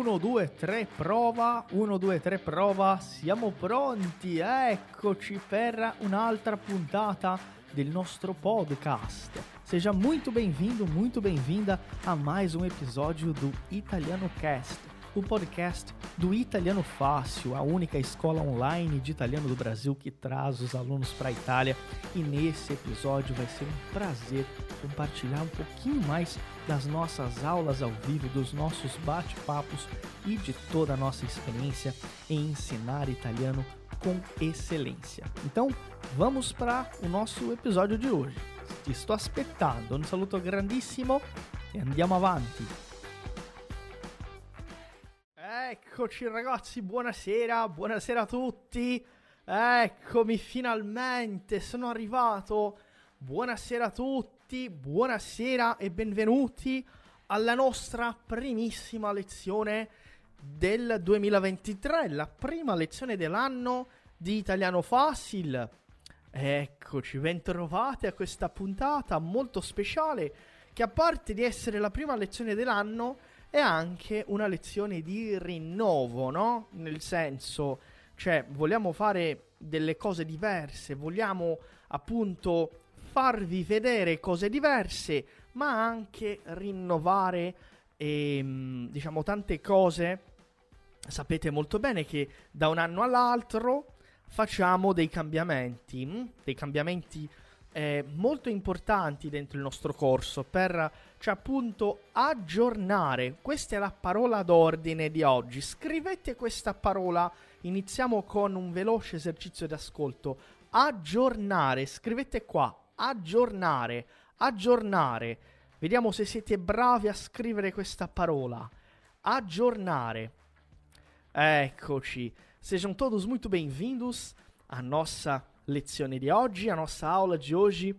1, 2, 3, prova. 1, 2, 3, prova. Siamo pronti. Eccoci per un'altra puntata del nostro podcast. Seja muito bem-vindo, muito bem-vinda a mais um episódio do Italiano Cast, o podcast do Italiano Fácil, a única escola online de italiano do Brasil que traz os alunos para a Itália. E nesse episódio vai ser um prazer compartilhar um pouquinho mais das nossas aulas ao vivo, dos nossos bate-papos e de toda a nossa experiência em ensinar italiano com excelência. Então, vamos para o nosso episódio de hoje. Ti sto aspettando, un saluto grandissimo e andiamo avanti. Eccoci ragazzi, buonasera, buonasera a tutti. Eccomi finalmente, sono arrivato. Buonasera a tutti, buonasera e benvenuti alla nostra primissima lezione del 2023, la prima lezione dell'anno di Italiano Facile. Eccoci, bentrovati a questa puntata molto speciale che a parte di essere la prima lezione dell'anno è anche una lezione di rinnovo, no? Nel senso, cioè, vogliamo fare delle cose diverse, vogliamo appunto farvi vedere cose diverse, ma anche rinnovare, ehm, diciamo, tante cose. Sapete molto bene che da un anno all'altro facciamo dei cambiamenti, mh? dei cambiamenti eh, molto importanti dentro il nostro corso per cioè appunto aggiornare. Questa è la parola d'ordine di oggi. Scrivete questa parola. Iniziamo con un veloce esercizio di ascolto. Aggiornare. Scrivete qua. Aggiornare. Aggiornare. Vediamo se siete bravi a scrivere questa parola. Aggiornare. Eccoci. Sejam todos muito bem-vindos à nossa lezione di oggi, a nossa aula de hoje.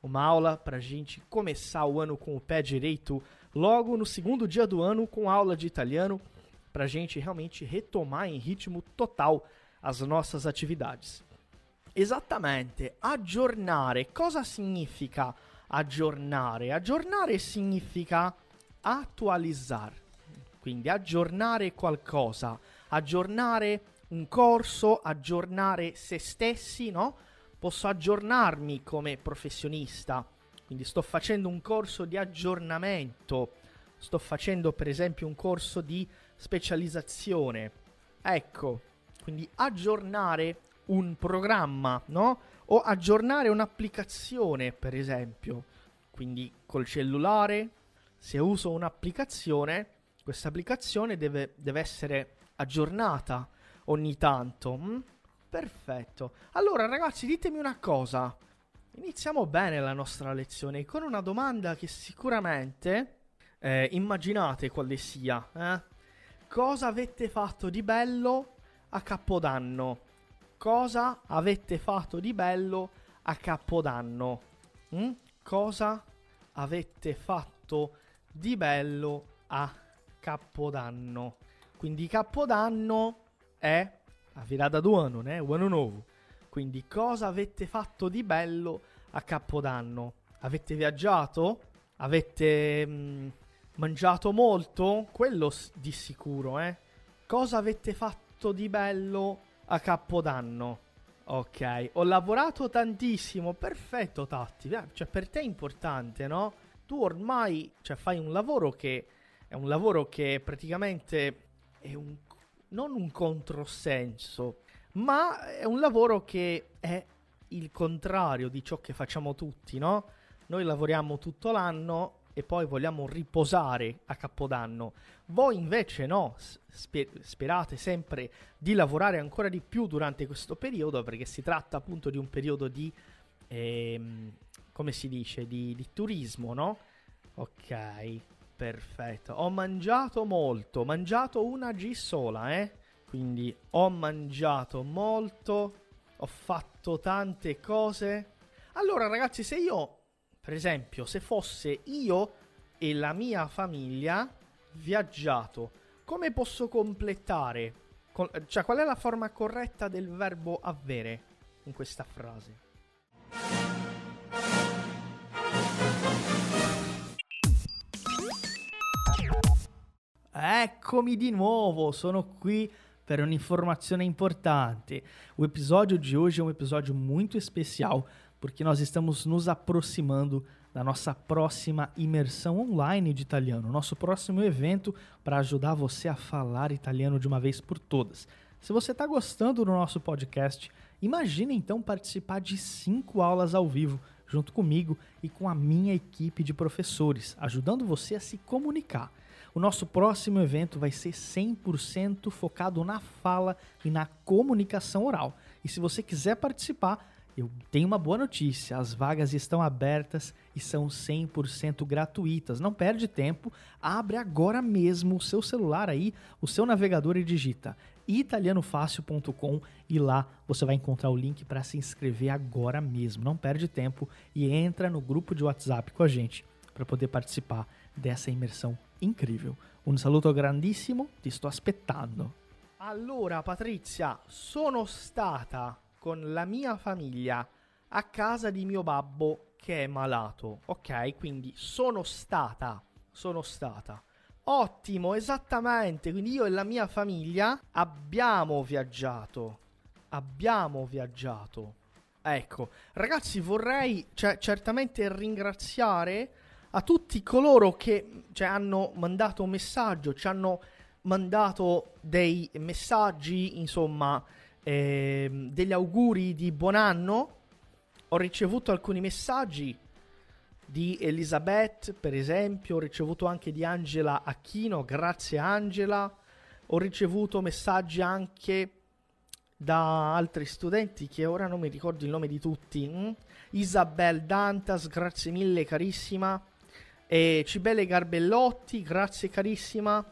Uma aula para a gente começar o ano com o pé direito, logo no segundo dia do ano, com aula de italiano, para a gente realmente retomar em ritmo total as nossas atividades. Esattamente, aggiornare. Cosa significa aggiornare? Aggiornare significa attualizzare. Quindi aggiornare qualcosa, aggiornare un corso, aggiornare se stessi, no? Posso aggiornarmi come professionista. Quindi sto facendo un corso di aggiornamento. Sto facendo per esempio un corso di specializzazione. Ecco, quindi aggiornare un programma, no? O aggiornare un'applicazione, per esempio. Quindi col cellulare, se uso un'applicazione, questa applicazione deve, deve essere aggiornata ogni tanto. Mm? Perfetto. Allora ragazzi, ditemi una cosa. Iniziamo bene la nostra lezione con una domanda che sicuramente eh, immaginate quale sia. Eh? Cosa avete fatto di bello a Capodanno? Cosa avete fatto di bello a Capodanno? Mm? Cosa avete fatto di bello a Capodanno? Quindi Capodanno è a virata d'anno, né? Un anno nuovo. Quindi cosa avete fatto di bello a Capodanno? Avete viaggiato? Avete mh, mangiato molto? Quello di sicuro, eh? Cosa avete fatto di bello a Capodanno? Ok, ho lavorato tantissimo, perfetto Tatti, cioè per te è importante, no? Tu ormai cioè, fai un lavoro che è un lavoro che praticamente è un non un controsenso, ma è un lavoro che è il contrario di ciò che facciamo tutti, no? Noi lavoriamo tutto l'anno e poi vogliamo riposare a Capodanno. Voi invece no, sper- sperate sempre di lavorare ancora di più durante questo periodo perché si tratta appunto di un periodo di, ehm, come si dice, di, di turismo, no? Ok, perfetto. Ho mangiato molto, ho mangiato una G sola, eh? Quindi ho mangiato molto, ho fatto tante cose. Allora ragazzi, se io, per esempio, se fosse io e la mia famiglia viaggiato, come posso completare? Con- cioè, qual è la forma corretta del verbo avere in questa frase? Eccomi di nuovo, sono qui per un'informazione importante. O episódio de hoje é um episódio muito especial porque nós estamos nos aproximando da nossa próxima imersão online de italiano, nosso próximo evento para ajudar você a falar italiano de uma vez por todas. Se você está gostando do nosso podcast, imagine então participar de cinco aulas ao vivo junto comigo e com a minha equipe de professores, ajudando você a se comunicar. O nosso próximo evento vai ser 100% focado na fala e na comunicação oral. E se você quiser participar, eu tenho uma boa notícia: as vagas estão abertas e são 100% gratuitas. Não perde tempo, abre agora mesmo o seu celular aí, o seu navegador e digita italianofácil.com e lá você vai encontrar o link para se inscrever agora mesmo. Não perde tempo e entra no grupo de WhatsApp com a gente para poder participar dessa imersão incrível. Um saluto grandissimo, ti sto aspettando. Allora, Patrizia, sono stata con la mia famiglia a casa di mio babbo che è malato. Ok, quindi sono stata, sono stata. Ottimo, esattamente. Quindi io e la mia famiglia abbiamo viaggiato. Abbiamo viaggiato. Ecco, ragazzi, vorrei cioè, certamente ringraziare a tutti coloro che cioè, hanno mandato un messaggio, ci hanno mandato dei messaggi, insomma, eh, degli auguri di buon anno. Ho ricevuto alcuni messaggi di Elisabeth, per esempio, ho ricevuto anche di Angela Acchino, grazie Angela. Ho ricevuto messaggi anche da altri studenti che ora non mi ricordo il nome di tutti. Mm? Isabel Dantas, grazie mille carissima. E Cibele Garbellotti, grazie carissima.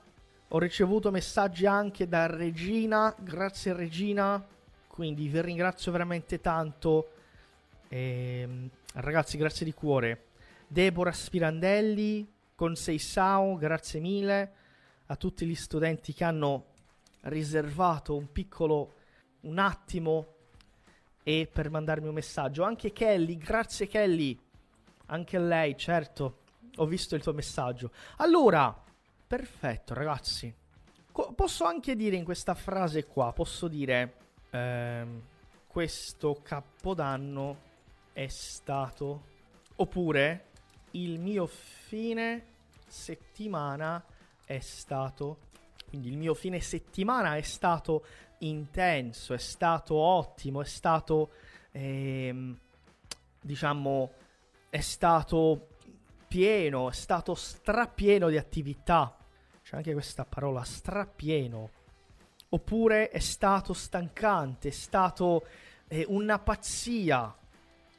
Ho ricevuto messaggi anche da Regina, grazie Regina, quindi vi ringrazio veramente tanto. E, ehm, ragazzi, grazie di cuore. Deborah Spirandelli, con Seisao, grazie mille a tutti gli studenti che hanno riservato un piccolo, un attimo e per mandarmi un messaggio. Anche Kelly, grazie Kelly, anche lei, certo, ho visto il tuo messaggio. Allora, Perfetto, ragazzi. Co- posso anche dire in questa frase qua, posso dire, ehm, questo capodanno è stato, oppure il mio fine settimana è stato, quindi il mio fine settimana è stato intenso, è stato ottimo, è stato, ehm, diciamo, è stato pieno, è stato strapieno di attività. C'è anche questa parola, strapieno. Oppure è stato stancante, è stato eh, una pazzia,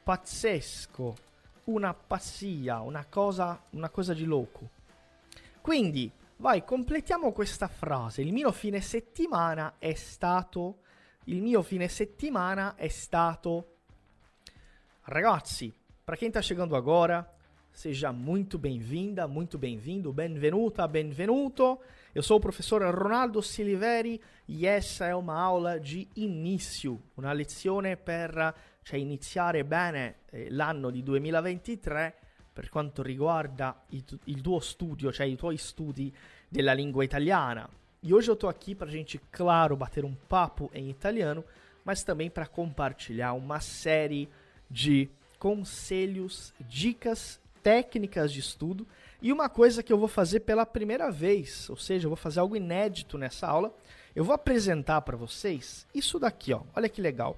pazzesco, una pazzia, una cosa, una cosa di loco. Quindi, vai, completiamo questa frase. Il mio fine settimana è stato... Il mio fine settimana è stato... Ragazzi, para quem tá chegando agora, Seja muito bem-vinda, muito bem-vindo, benvenuta, benvenuto. Eu sou o professor Ronaldo Siliveri e essa è una aula di inizio, una lezione per cioè, iniziare bene eh, l'anno di 2023 per quanto riguarda il, il tuo studio, cioè i tuoi studi della lingua italiana. E hoje eu tô aqui pra gente, claro, bater um papo em italiano, mas também para compartilhar uma série de conselhos, dicas técnicas de estudo e uma coisa que eu vou fazer pela primeira vez, ou seja, eu vou fazer algo inédito nessa aula. Eu vou apresentar para vocês isso daqui, ó. Olha que legal.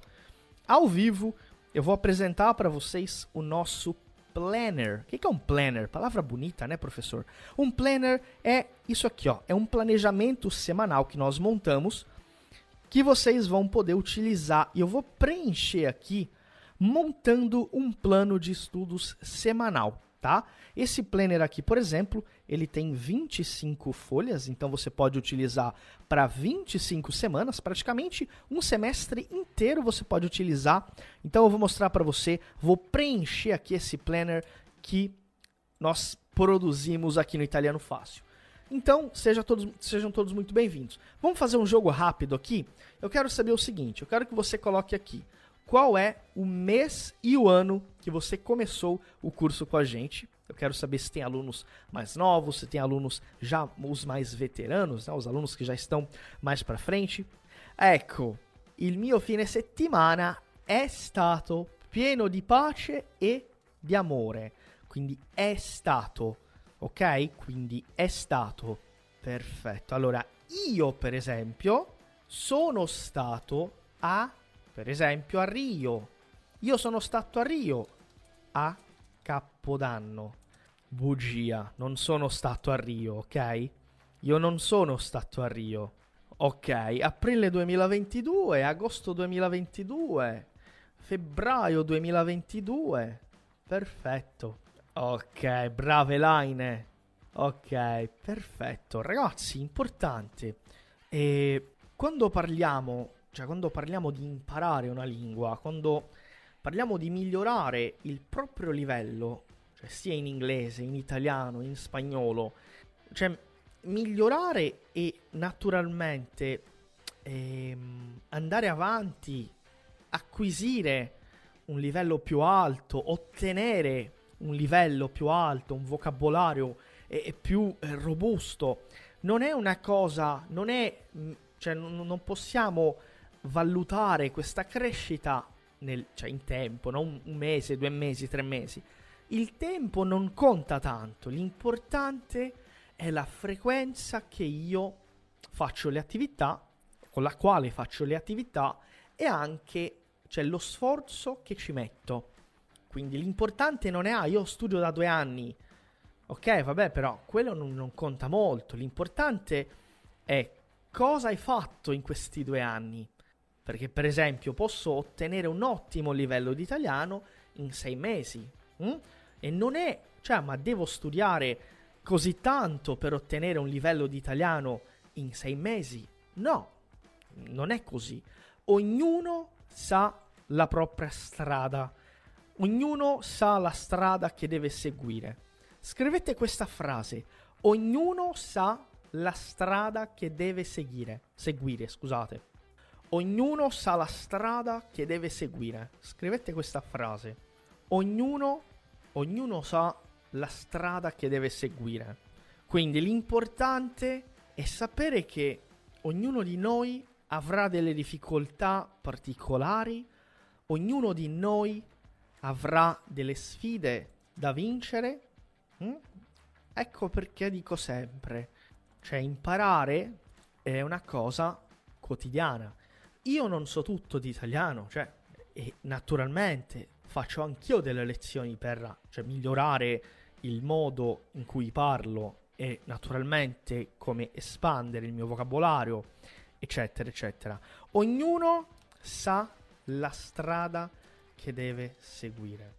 Ao vivo, eu vou apresentar para vocês o nosso planner. O que é um planner? Palavra bonita, né, professor? Um planner é isso aqui, ó. É um planejamento semanal que nós montamos que vocês vão poder utilizar. E eu vou preencher aqui montando um plano de estudos semanal tá? Esse planner aqui, por exemplo, ele tem 25 folhas, então você pode utilizar para 25 semanas, praticamente um semestre inteiro você pode utilizar. Então eu vou mostrar para você, vou preencher aqui esse planner que nós produzimos aqui no Italiano Fácil. Então, seja todos, sejam todos muito bem-vindos. Vamos fazer um jogo rápido aqui? Eu quero saber o seguinte, eu quero que você coloque aqui qual é o mês e o ano que você começou o curso com a gente. Eu quero saber se tem alunos mais novos, se tem alunos já os mais veteranos, né? os alunos che già estão mais para frente. Ecco, il mio fine settimana è stato pieno di pace e di amore. Quindi è stato, ok? Quindi è stato. Perfetto. Allora, io per esempio sono stato a, per esempio, a Rio. Io sono stato a Rio a Capodanno. Bugia, non sono stato a Rio, ok? Io non sono stato a Rio. Ok, aprile 2022, agosto 2022, febbraio 2022. Perfetto. Ok, brave line. Ok, perfetto. Ragazzi, importante. E quando parliamo, cioè quando parliamo di imparare una lingua, quando parliamo di migliorare il proprio livello, cioè sia in inglese, in italiano, in spagnolo, cioè migliorare e naturalmente ehm, andare avanti, acquisire un livello più alto, ottenere un livello più alto, un vocabolario eh, più eh, robusto, non è una cosa, non è, cioè non, non possiamo valutare questa crescita nel, cioè in tempo, no? un, un mese, due mesi, tre mesi. Il tempo non conta tanto, l'importante è la frequenza che io faccio le attività, con la quale faccio le attività e anche cioè, lo sforzo che ci metto. Quindi l'importante non è, ah, io studio da due anni, ok, vabbè, però quello non, non conta molto. L'importante è cosa hai fatto in questi due anni. Perché, per esempio, posso ottenere un ottimo livello di italiano in sei mesi. Hm? E non è, cioè, ma devo studiare così tanto per ottenere un livello di italiano in sei mesi? No, non è così. Ognuno sa la propria strada. Ognuno sa la strada che deve seguire. Scrivete questa frase. Ognuno sa la strada che deve seguire. Seguire, scusate. Ognuno sa la strada che deve seguire. Scrivete questa frase. Ognuno, ognuno sa la strada che deve seguire. Quindi l'importante è sapere che ognuno di noi avrà delle difficoltà particolari, ognuno di noi avrà delle sfide da vincere. Mm? Ecco perché dico sempre, cioè imparare è una cosa quotidiana. Io non so tutto di italiano, cioè, e naturalmente faccio anch'io delle lezioni per cioè, migliorare il modo in cui parlo e naturalmente come espandere il mio vocabolario, eccetera, eccetera. Ognuno sa la strada che deve seguire.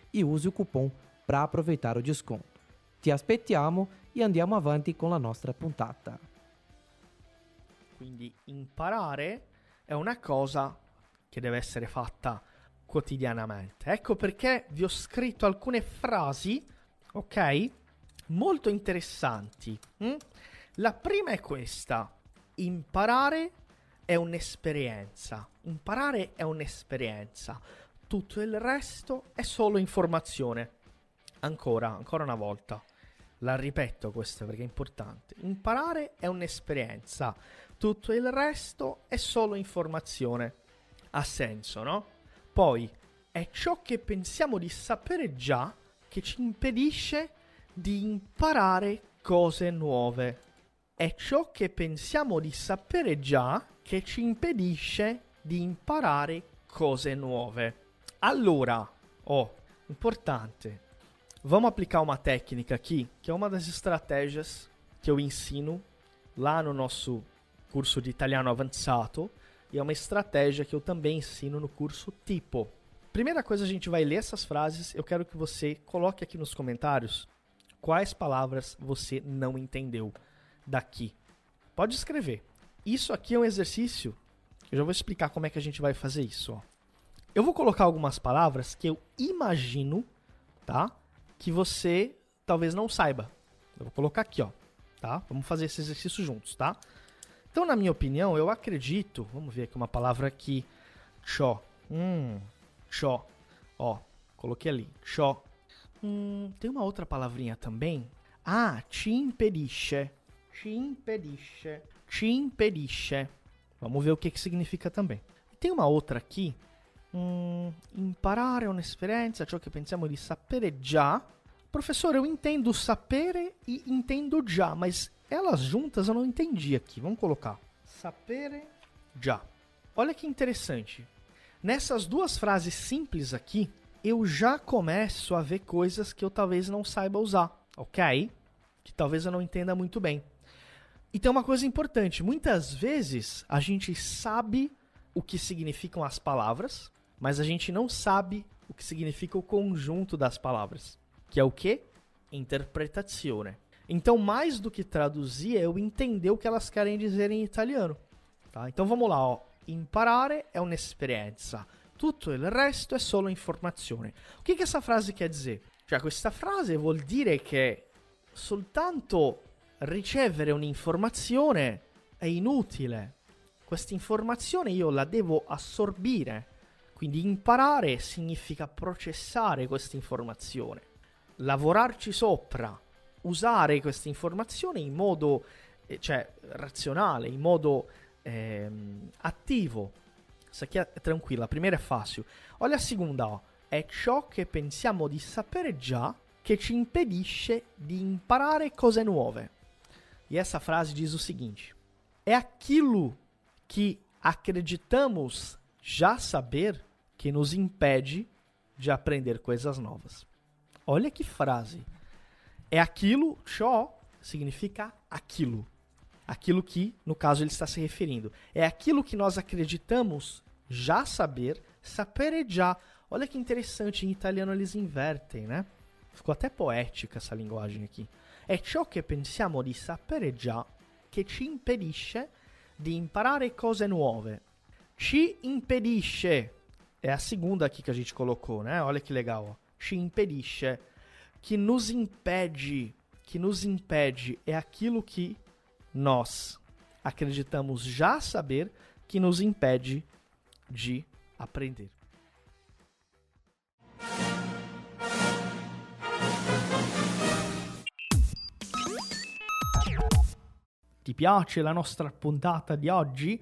e use o cupom para aproveitar o desconto. Ti aspettiamo e andiamo avanti con la nostra puntata. Quindi imparare è una cosa che deve essere fatta quotidianamente. Ecco perché vi ho scritto alcune frasi, ok? Molto interessanti. Hm? La prima è questa. Imparare è un'esperienza. Imparare è un'esperienza. Tutto il resto è solo informazione. Ancora, ancora una volta. La ripeto questo perché è importante. Imparare è un'esperienza. Tutto il resto è solo informazione. Ha senso, no? Poi, è ciò che pensiamo di sapere già che ci impedisce di imparare cose nuove. È ciò che pensiamo di sapere già che ci impedisce di imparare cose nuove. Allora, oh, importante. Vamos aplicar uma técnica aqui, que é uma das estratégias que eu ensino lá no nosso curso de italiano avançado, e é uma estratégia que eu também ensino no curso Tipo. Primeira coisa, a gente vai ler essas frases. Eu quero que você coloque aqui nos comentários quais palavras você não entendeu daqui. Pode escrever. Isso aqui é um exercício. Eu já vou explicar como é que a gente vai fazer isso. Ó. Eu vou colocar algumas palavras que eu imagino, tá? Que você talvez não saiba. Eu vou colocar aqui, ó. Tá? Vamos fazer esse exercício juntos, tá? Então, na minha opinião, eu acredito. Vamos ver aqui uma palavra aqui. Cho. Hum. Cho. Ó, coloquei ali. Cho. Hum, tem uma outra palavrinha também. Ah, te impedisce. Te. Te. Vamos ver o que, que significa também. Tem uma outra aqui. Hum, imparare un'esperienza, ciò che pensiamo di sapere già. Professor, eu entendo sapere e entendo già, mas elas juntas eu não entendi aqui. Vamos colocar. Sapere già. Olha que interessante. Nessas duas frases simples aqui, eu já começo a ver coisas que eu talvez não saiba usar, ok? Que talvez eu não entenda muito bem. E tem uma coisa importante: muitas vezes a gente sabe o que significam as palavras, mas a gente não sabe o que significa o conjunto das palavras, que é o que? Interpretazione. Então, mais do que traduzir, é eu entender o que elas querem dizer em italiano. Tá? Então vamos lá, ó. Imparare è un'esperienza. Tutto il resto è solo informazione. O que, que essa frase quer dizer? Cioè, questa frase vuol dire che soltanto ricevere un'informazione è inutile. Questa informazione io la devo assorbire. Quindi imparare significa processare questa informazione, lavorarci sopra, usare questa informazione in modo eh, cioè, razionale, in modo ehm, attivo. Essa aqui é tranquila, a primeira é fácil. Olha a segunda, ó. È ciò che pensiamo di sapere già che ci impedisce di imparare cose nuove. E essa frase diz o seguinte: é aquilo que acreditamos já saber que nos impede de aprender coisas novas. Olha que frase. É aquilo, ciò significa aquilo. Aquilo que, no caso, ele está se referindo. É aquilo que nós acreditamos já saber, sapere già. Olha que interessante, em italiano eles invertem, né? Ficou até poética essa linguagem aqui. È ciò che pensiamo di sapere già che ci impedisce di imparare cose nuove. Ci impedisce. É a segunda aqui que a gente colocou, né? Olha que legal. Ó. Ci impedisce. Que nos impede. Que nos impede é aquilo que nós acreditamos já saber que nos impede de aprender. Ti piace la nostra puntata di oggi?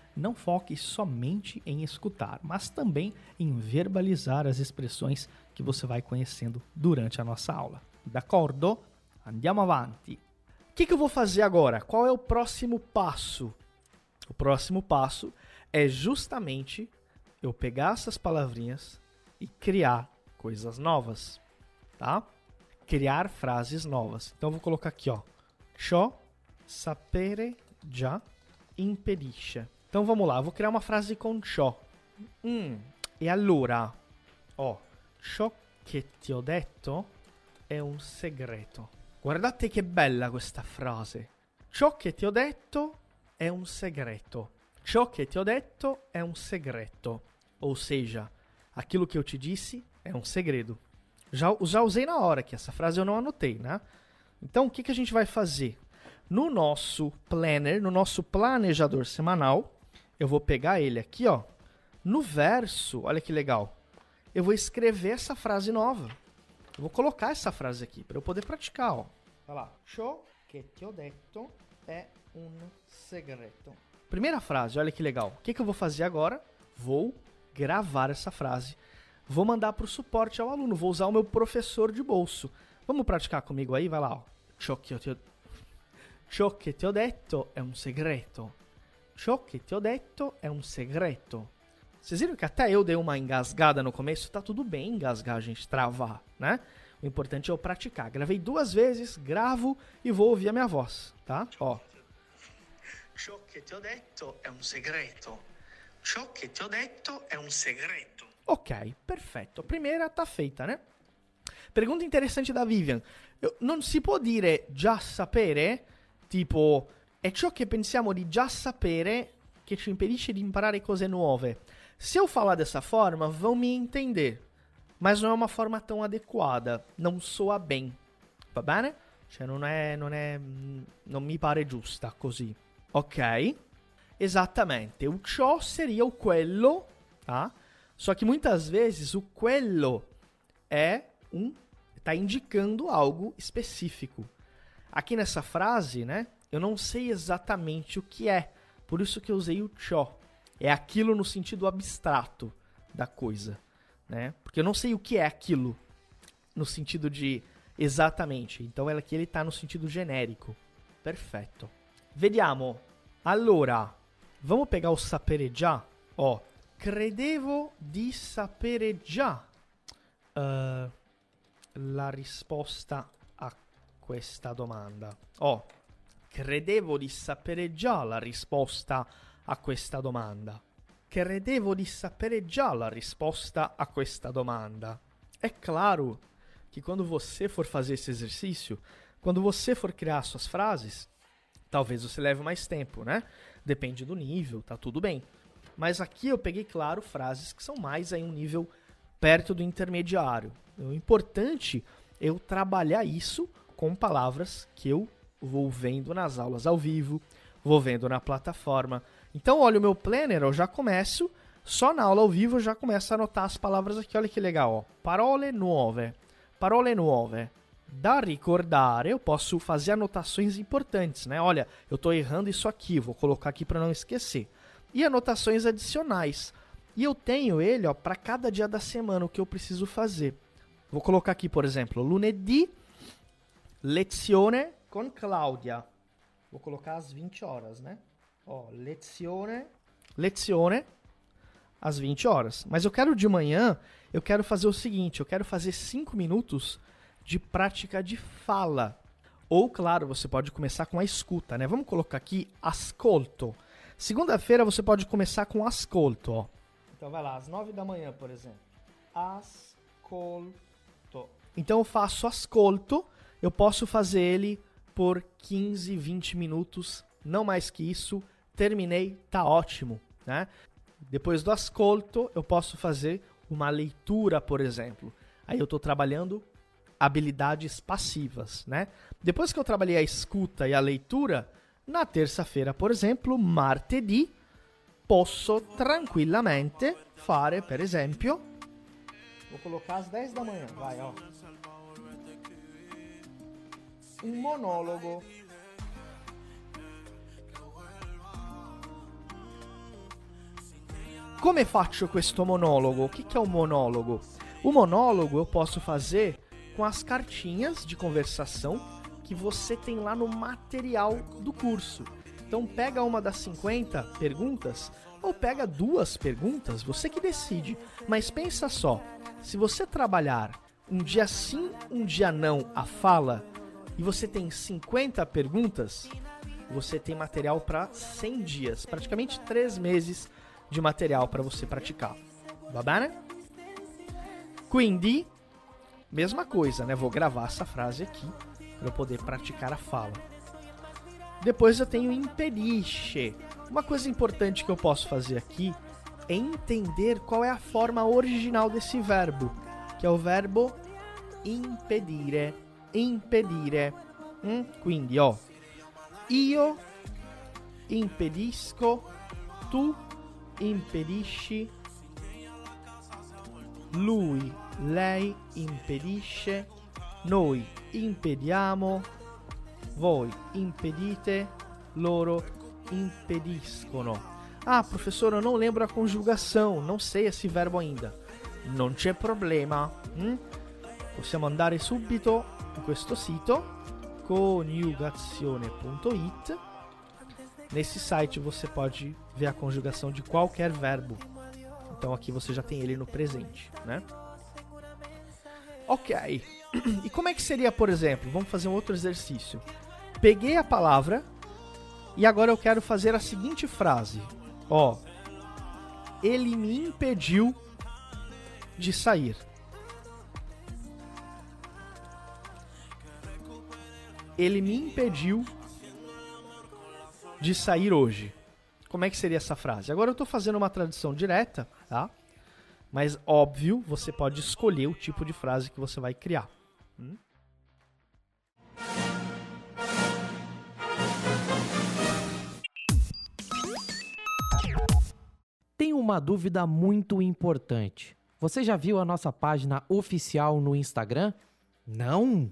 não foque somente em escutar, mas também em verbalizar as expressões que você vai conhecendo durante a nossa aula. D'accordo? Andiamo avanti. O que, que eu vou fazer agora? Qual é o próximo passo? O próximo passo é justamente eu pegar essas palavrinhas e criar coisas novas, tá? Criar frases novas. Então eu vou colocar aqui, ó. Ciò sapere già impedisce. Então vamos lá, vou criar uma frase com ciò. Hum, e allora? Ó, ciò che ti ho detto è un segreto. Guardate che bella questa frase. Ciò che ti ho detto è un segreto. Ciò che ti ho detto è un segreto. Ou seja, Aquilo que eu te disse é um segredo. Já, já usei na hora, que essa frase eu não anotei, né? Então, o que, que a gente vai fazer? No nosso planner, no nosso planejador semanal, eu vou pegar ele aqui, ó. No verso, olha que legal. Eu vou escrever essa frase nova. Eu vou colocar essa frase aqui para eu poder praticar, ó. Vai lá. Ciò che ti ho detto è un segreto. Primeira frase, olha que legal. O que, que eu vou fazer agora? Vou gravar essa frase. Vou mandar para o suporte ao aluno. Vou usar o meu professor de bolso. Vamos praticar comigo aí? Vai lá, ó. Ciò che ti ho detto è un segreto. Ciò che ti ho detto è un segreto. Vocês viram que até eu dei uma engasgada no começo? Tá tudo bem engasgar, a gente, travar, né? O importante é eu praticar. Gravei duas vezes, gravo e vou ouvir a minha voz, tá? Ó. Ciò che ti ho detto è un segreto. Ciò che ti ho detto è un segreto. Ok, perfetto. Primeira tá feita, né? Pergunta interessante da Vivian. Eu- non si può dire già sapere, tipo, è ciò che pensiamo di già sapere che ci impedisce di imparare cose nuove. Se eu falar dessa forma, vão me entender. Mas não é uma forma tão adequada. Não soa bem. Va bene? Cioè, non è, non è. Non mi pare giusta così. Ok? Esattamente. O ciò seria o quello, tá? Só que muitas vezes o quello é um. tá indicando algo específico. Aqui nessa frase, né? Eu não sei exatamente o que é. Por isso que eu usei o ciò. É aquilo no sentido abstrato da coisa, né? Porque eu não sei o que é aquilo no sentido de exatamente. Então aqui ele tá no sentido genérico. Perfetto. Vediamo. Allora, vamos pegar o sapere già. Ó, credevo di sapere già eh, la risposta a questa domanda. Oh, credevo di sapere già la risposta a questa domanda. Credevo di sapere già la risposta a questa domanda. É claro que quando você for fazer esse exercício, quando você for criar suas frases, talvez você leve mais tempo, né? Depende do nível, tá tudo bem. Mas aqui eu peguei, claro, frases que são mais aí um nível perto do intermediário. O importante é eu trabalhar isso com palavras que eu vou vendo nas aulas ao vivo, vou vendo na plataforma. Então, olha o meu planner, eu já começo, só na aula ao vivo eu já começo a anotar as palavras aqui, olha que legal, ó. Parole nuove, parole nuove. Da ricordare, eu posso fazer anotações importantes, né? Olha, eu tô errando isso aqui, vou colocar aqui para não esquecer. E anotações adicionais. E eu tenho ele, ó, para cada dia da semana o que eu preciso fazer. Vou colocar aqui, por exemplo, lunedì, lezione con Claudia. Vou colocar às 20 horas, né? Ó, lezione, lezione às 20 horas. Mas eu quero de manhã, eu quero fazer o seguinte, eu quero fazer 5 minutos de prática de fala. Ou, claro, você pode começar com a escuta, né? Vamos colocar aqui ascolto. Segunda-feira você pode começar com ascolto, ó. Então vai lá, às 9 da manhã, por exemplo. Ascolto. Então eu faço ascolto, eu posso fazer ele por 15, 20 minutos, não mais que isso. Terminei, tá ótimo, né? Depois do ascolto, eu posso fazer uma leitura, por exemplo. Aí eu estou trabalhando habilidades passivas, né? Depois que eu trabalhei a escuta e a leitura, na terça-feira, por exemplo, martedì, posso tranquillamente fare, per esempio, vou colocar às 10 da manhã, vai, ó. Un monologo. Come faccio questo monologo? O que, que é o monólogo? O monólogo eu posso fazer com as cartinhas de conversação que você tem lá no material do curso. Então pega uma das 50 perguntas ou pega duas perguntas, você que decide. Mas pensa só, se você trabalhar um dia sim, um dia não a fala e você tem 50 perguntas, você tem material para 100 dias, praticamente 3 meses de material para você praticar. Va bene? Quindi, mesma coisa, né? Vou gravar essa frase aqui para eu poder praticar a fala. Depois eu tenho impedisce. Uma coisa importante que eu posso fazer aqui é entender qual é a forma original desse verbo, que é o verbo impedire. Impedire. Hum? Quindi, ó, io impedisco, tu impedisci, lui, lei impedisce, noi impediamo, voi impedite, loro impediscono. Ah, professor, eu não lembro a conjugação, não sei esse verbo ainda. Non c'è problema. Hm? Possiamo andare subito in questo sito coniugazione.it. Nesse site você pode ver a conjugação de qualquer verbo. Então aqui você já tem ele no presente, né? Ok. E como é que seria, por exemplo? Vamos fazer um outro exercício. Peguei a palavra e agora eu quero fazer a seguinte frase. Ó, ele me impediu de sair. Ele me impediu de sair hoje. Como é que seria essa frase? Agora eu estou fazendo uma tradução direta, tá? Mas óbvio, você pode escolher o tipo de frase que você vai criar. Hum? Tem uma dúvida muito importante. Você já viu a nossa página oficial no Instagram? Não?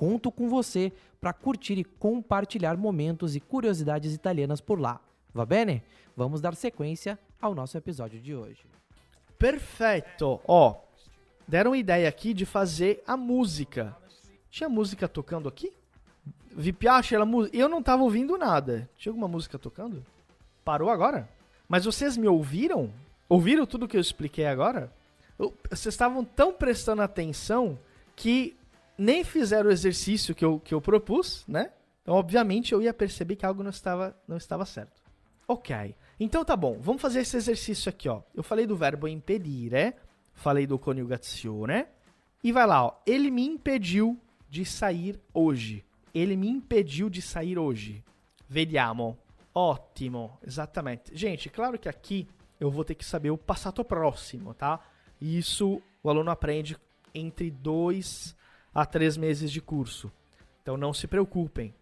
Conto com você para curtir e compartilhar momentos e curiosidades italianas por lá. Va bene? Vamos dar sequência ao nosso episódio de hoje. Perfeito! Ó, deram ideia aqui de fazer a música. Tinha música tocando aqui? Vi piace la música. Eu não tava ouvindo nada. Tinha alguma música tocando? Parou agora? Mas vocês me ouviram? Ouviram tudo que eu expliquei agora? Vocês estavam tão prestando atenção que nem fizeram o exercício que eu, que eu propus, né? Então, obviamente, eu ia perceber que algo não estava, não estava certo. Ok. Então tá bom, vamos fazer esse exercício aqui, ó. Eu falei do verbo impedire, falei do coniugazione, e vai lá, ó. Ele me impediu de sair hoje. Ele me impediu de sair hoje. Vediamo. Ótimo, exatamente. Gente, claro que aqui eu vou ter que saber o passato próximo, tá? Isso o aluno aprende entre dois a três meses de curso. Então não se preocupem.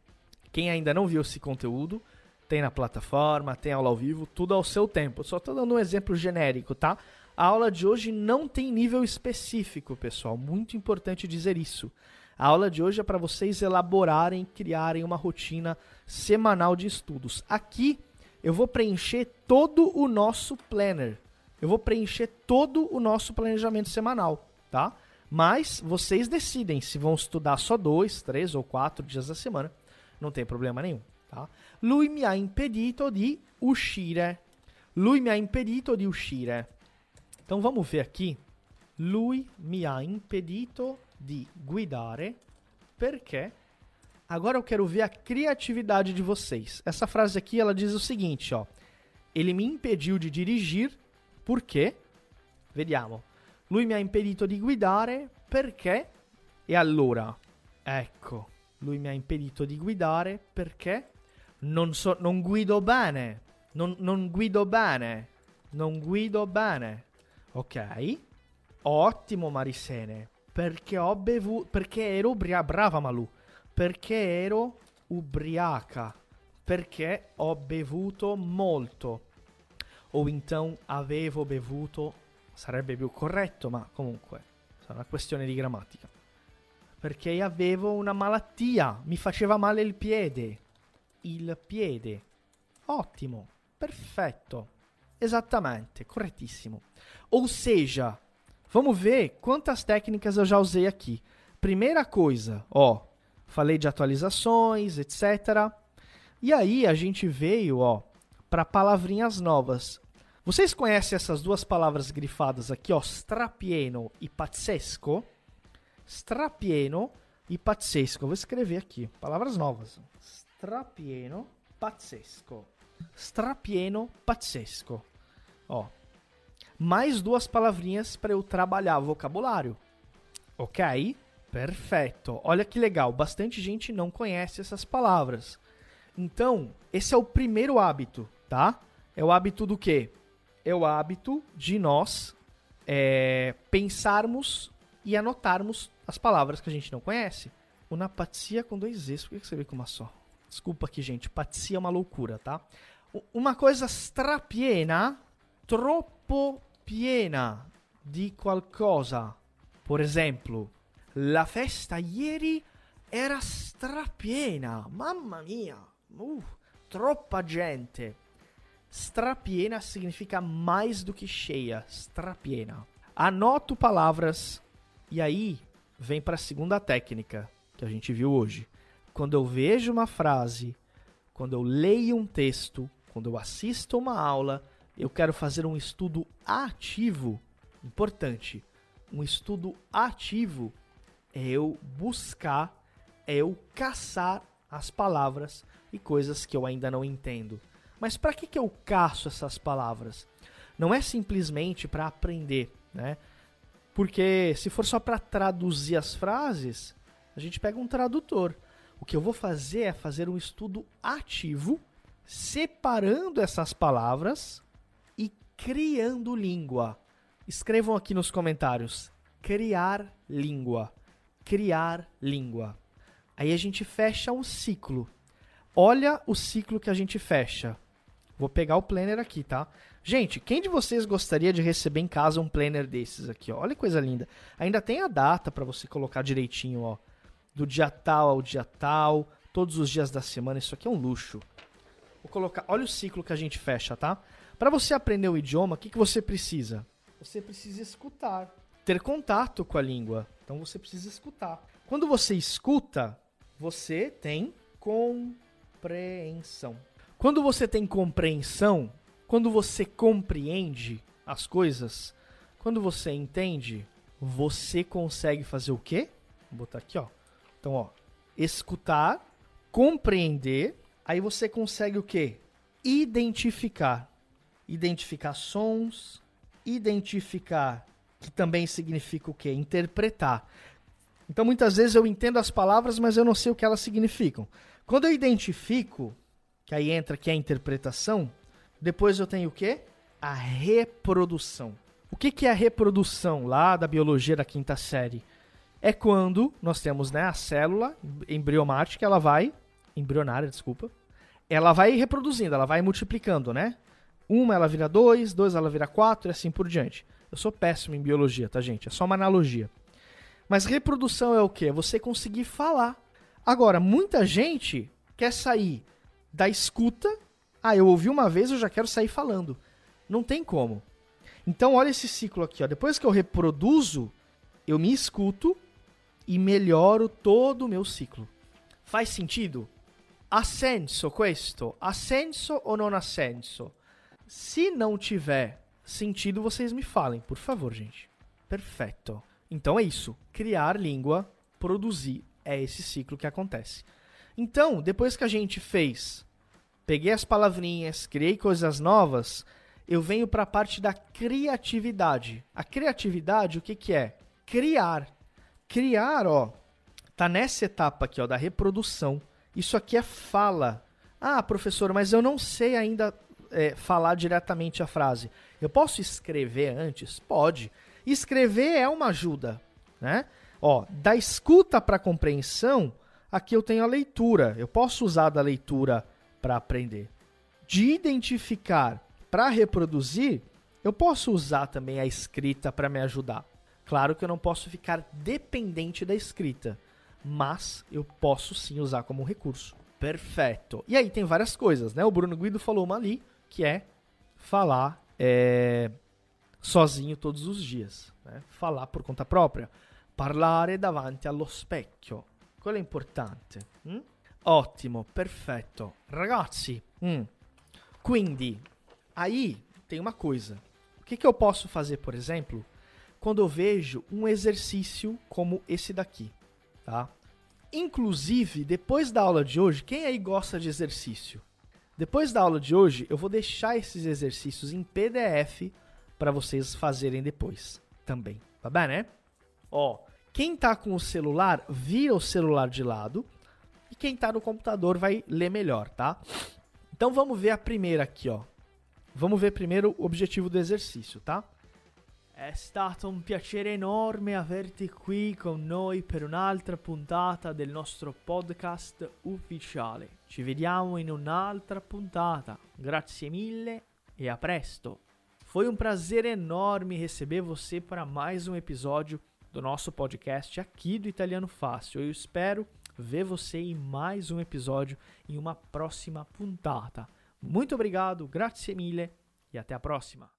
Quem ainda não viu esse conteúdo, tem na plataforma, tem aula ao vivo, tudo ao seu tempo. Só estou dando um exemplo genérico, tá? A aula de hoje não tem nível específico, pessoal. Muito importante dizer isso. A aula de hoje é para vocês elaborarem, criarem uma rotina semanal de estudos. Aqui eu vou preencher todo o nosso planner. Eu vou preencher todo o nosso planejamento semanal, tá? Mas vocês decidem se vão estudar só dois, três ou quatro dias da semana. Não tem problema nenhum, tá? Lui mi ha impedito di uscire. Lui mi ha impedito di uscire. Então vamos ver aqui. Lui mi ha impedito di guidare perché Agora eu quero ver a criatividade de vocês. Essa frase aqui ela diz o seguinte, ó. Ele me impediu de dirigir porque Vediamo. Lui mi ha impedito di guidare perché e allora ecco, lui mi ha impedito di guidare perché non so non guido bene. Non, non guido bene. Non guido bene. Ok? Ottimo Marisene. Perché ho bevuto perché ero ubriaca. Brava Malù. Perché ero ubriaca. Perché ho bevuto molto. O então avevo bevuto. Sarebbe più corretto, ma comunque. È una questione di grammatica. Perché avevo una malattia. Mi faceva male il piede. Il piede. Ottimo. Perfetto. Esattamente. Correttissimo. Ou seja, vamos ver quantas técnicas eu já usei aqui. Primeira coisa, ó, falei de atualizações, etc. E aí a gente veio, ó, para palavrinhas novas. Vocês conhecem essas duas palavras grifadas aqui, ó, strapieno e pazzesco? Strapieno e pazzesco. Vou escrever aqui, palavras novas. Strapieno, pazzesco. Strapieno, pazzesco. Ó, mais duas palavrinhas para eu trabalhar vocabulário. Ok? Perfeito. Olha que legal, bastante gente não conhece essas palavras. Então, esse é o primeiro hábito, tá? É o hábito do quê? É o hábito de nós é, pensarmos e anotarmos as palavras que a gente não conhece. Una patia com dois Es, por que você vê com uma só? Desculpa aqui, gente, patia é uma loucura, tá? Uma coisa strapiena, troppo piena di qualcosa. Por exemplo, la festa ieri era strapiena, mamma mia, uh, troppa gente. Strapiena significa mais do que cheia. Strapiena. Anoto palavras e aí vem para a segunda técnica que a gente viu hoje. Quando eu vejo uma frase, quando eu leio um texto, quando eu assisto uma aula, eu quero fazer um estudo ativo. Importante. Um estudo ativo é eu buscar, é eu caçar as palavras e coisas que eu ainda não entendo. Mas para que, que eu caço essas palavras? Não é simplesmente para aprender, né? Porque se for só para traduzir as frases, a gente pega um tradutor. O que eu vou fazer é fazer um estudo ativo, separando essas palavras e criando língua. Escrevam aqui nos comentários: criar língua. Criar língua. Aí a gente fecha um ciclo. Olha o ciclo que a gente fecha. Vou pegar o planner aqui, tá? Gente, quem de vocês gostaria de receber em casa um planner desses aqui, ó? Olha que coisa linda. Ainda tem a data para você colocar direitinho, ó. Do dia tal ao dia tal, todos os dias da semana. Isso aqui é um luxo. Vou colocar, olha o ciclo que a gente fecha, tá? Para você aprender o idioma, o que, que você precisa? Você precisa escutar, ter contato com a língua. Então você precisa escutar. Quando você escuta, você tem compreensão. Quando você tem compreensão, quando você compreende as coisas, quando você entende, você consegue fazer o quê? Vou botar aqui, ó. Então, ó, escutar, compreender, aí você consegue o quê? Identificar. Identificar sons, identificar, que também significa o quê? Interpretar. Então, muitas vezes eu entendo as palavras, mas eu não sei o que elas significam. Quando eu identifico, que aí entra que é a interpretação. Depois eu tenho o quê? A reprodução. O que, que é a reprodução lá da biologia da quinta série? É quando nós temos né, a célula embriomática, ela vai. Embrionária, desculpa. Ela vai reproduzindo, ela vai multiplicando, né? Uma ela vira dois, dois ela vira quatro e assim por diante. Eu sou péssimo em biologia, tá, gente? É só uma analogia. Mas reprodução é o quê? É você conseguir falar. Agora, muita gente quer sair da escuta. Ah, eu ouvi uma vez, eu já quero sair falando. Não tem como. Então, olha esse ciclo aqui. Ó. Depois que eu reproduzo, eu me escuto e melhoro todo o meu ciclo. Faz sentido? Ha senso questo? Ha senso ou não ha senso? Se não tiver sentido, vocês me falem, por favor, gente. Perfeito. Então é isso. Criar língua, produzir, é esse ciclo que acontece. Então, depois que a gente fez, peguei as palavrinhas, criei coisas novas, eu venho para a parte da criatividade. A criatividade, o que, que é? Criar. Criar, ó, tá nessa etapa aqui, ó, da reprodução. Isso aqui é fala. Ah, professor, mas eu não sei ainda é, falar diretamente a frase. Eu posso escrever antes? Pode. Escrever é uma ajuda, né? Ó, da escuta para compreensão, aqui eu tenho a leitura. Eu posso usar da leitura para aprender. De identificar para reproduzir, eu posso usar também a escrita para me ajudar. Claro que eu não posso ficar dependente da escrita, mas eu posso sim usar como recurso. Perfeito. E aí tem várias coisas, né? O Bruno Guido falou uma ali, que é falar é, sozinho todos os dias. Né? Falar por conta própria. Parlare davanti allo specchio. Quello è importante. Mm? Ottimo, perfetto. Ragazzi, mm. quindi, aí tem uma coisa. O que, que eu posso fazer, por exemplo, quando eu vejo um exercício como esse daqui, tá? Inclusive, depois da aula de hoje, quem aí gosta de exercício? Depois da aula de hoje, eu vou deixar esses exercícios em PDF para vocês fazerem depois também, tá bem, né? Ó, quem tá com o celular, vira o celular de lado e quem tá no computador vai ler melhor, tá? Então vamos ver a primeira aqui, ó. Vamos ver primeiro o objetivo do exercício, tá? È stato un piacere enorme averti qui con noi per un'altra puntata del nostro podcast ufficiale. Ci vediamo in un'altra puntata. Grazie mille e a presto. Foi um prazer enorme receber você para mais um episódio do nosso podcast aqui do Italiano Fácil. Eu espero ver você em mais um episódio em uma próxima puntata. Muito obrigado, grazie mille e até a próxima.